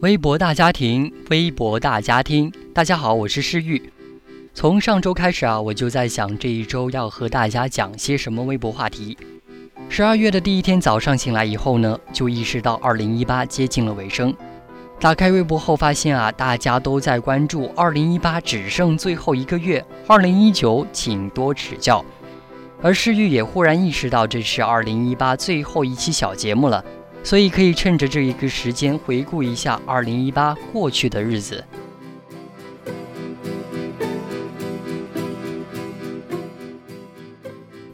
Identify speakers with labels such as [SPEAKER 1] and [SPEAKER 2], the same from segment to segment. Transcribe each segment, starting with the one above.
[SPEAKER 1] 微博大家庭，微博大家庭，大家好，我是诗玉。从上周开始啊，我就在想这一周要和大家讲些什么微博话题。十二月的第一天早上醒来以后呢，就意识到二零一八接近了尾声。打开微博后发现啊，大家都在关注二零一八只剩最后一个月，二零一九请多指教。而诗玉也忽然意识到这是二零一八最后一期小节目了。所以可以趁着这一个时间回顾一下2018过去的日子。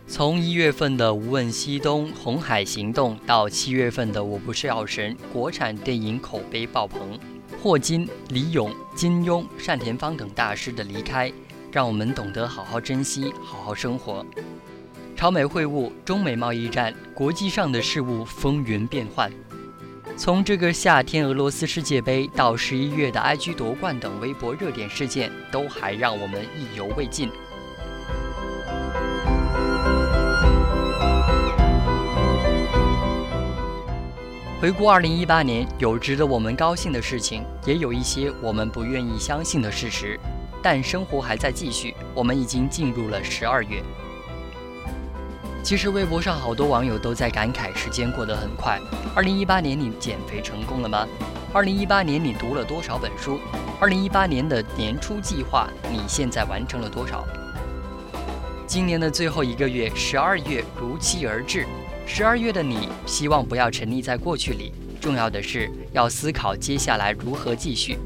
[SPEAKER 1] 从一月份的《无问西东》《红海行动》到七月份的《我不是药神》，国产电影口碑爆棚，霍金、李咏、金庸、单田芳等大师的离开，让我们懂得好好珍惜，好好生活。朝美会晤、中美贸易战、国际上的事物风云变幻，从这个夏天俄罗斯世界杯到十一月的 IG 夺冠等微博热点事件，都还让我们意犹未尽。回顾二零一八年，有值得我们高兴的事情，也有一些我们不愿意相信的事实，但生活还在继续。我们已经进入了十二月。其实微博上好多网友都在感慨，时间过得很快。二零一八年你减肥成功了吗？二零一八年你读了多少本书？二零一八年的年初计划你现在完成了多少？今年的最后一个月，十二月如期而至。十二月的你，希望不要沉溺在过去里，重要的是要思考接下来如何继续。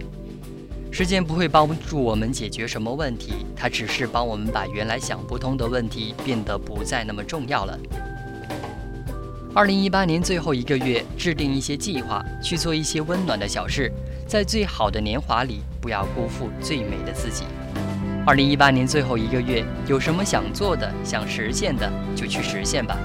[SPEAKER 1] 时间不会帮助我们解决什么问题，它只是帮我们把原来想不通的问题变得不再那么重要了。二零一八年最后一个月，制定一些计划，去做一些温暖的小事，在最好的年华里，不要辜负最美的自己。二零一八年最后一个月，有什么想做的、想实现的，就去实现吧。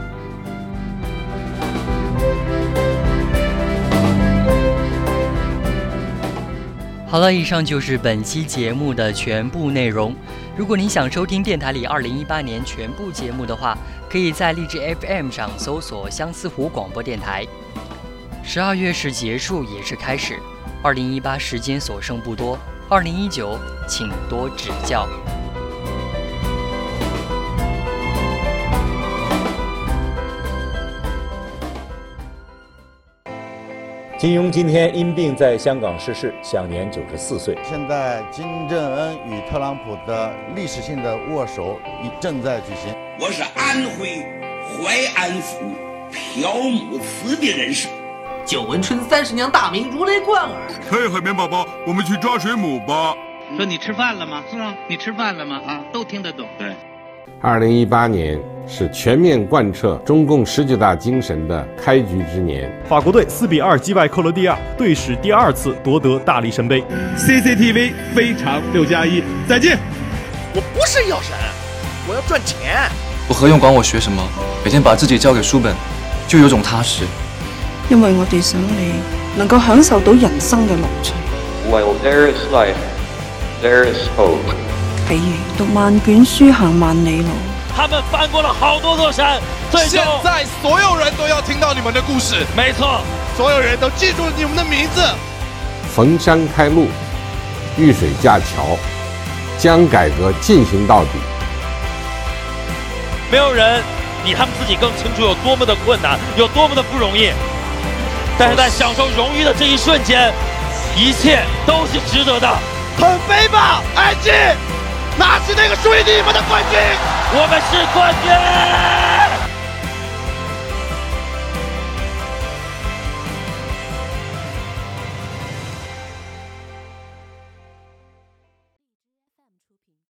[SPEAKER 1] 好了，以上就是本期节目的全部内容。如果您想收听电台里二零一八年全部节目的话，可以在荔枝 FM 上搜索相思湖广播电台。十二月是结束，也是开始。二零一八时间所剩不多，二零一九请多指教。
[SPEAKER 2] 金庸今天因病在香港逝世，享年九十四岁。
[SPEAKER 3] 现在金正恩与特朗普的历史性的握手已正在举行。
[SPEAKER 4] 我是安徽淮安府朴母祠的人士。
[SPEAKER 5] 久闻春三十娘大名如雷贯耳。
[SPEAKER 6] 嘿，海绵宝宝，我们去抓水母吧。
[SPEAKER 7] 说你吃饭了吗？
[SPEAKER 4] 是啊，
[SPEAKER 7] 你吃饭了吗？啊，都听得懂。
[SPEAKER 4] 对。
[SPEAKER 8] 二零一八年是全面贯彻中共十九大精神的开局之年。
[SPEAKER 9] 法国队四比二击败克罗地亚，队史第二次夺得大力神杯。
[SPEAKER 10] CCTV 非常六加一，再见。
[SPEAKER 11] 我不是药神，我要赚钱。
[SPEAKER 12] 我何用管我学什么？每天把自己交给书本，就有种踏实。
[SPEAKER 13] 因为我哋想你能够享受到人生嘅乐趣。
[SPEAKER 14] While there is life, there is hope.
[SPEAKER 13] 比如读万卷书，行万里路。
[SPEAKER 15] 他们翻过了好多座山，最
[SPEAKER 10] 现在所有人都要听到你们的故事。
[SPEAKER 15] 没错，
[SPEAKER 10] 所有人都记住了你们的名字。
[SPEAKER 8] 逢山开路，遇水架桥，将改革进行到底。
[SPEAKER 15] 没有人比他们自己更清楚有多么的困难，有多么的不容易。但是在享受荣誉的这一瞬间，一切都是值得的。
[SPEAKER 10] 很飞吧，爱情。拿起那个属于你们的冠军！
[SPEAKER 15] 我们是冠军！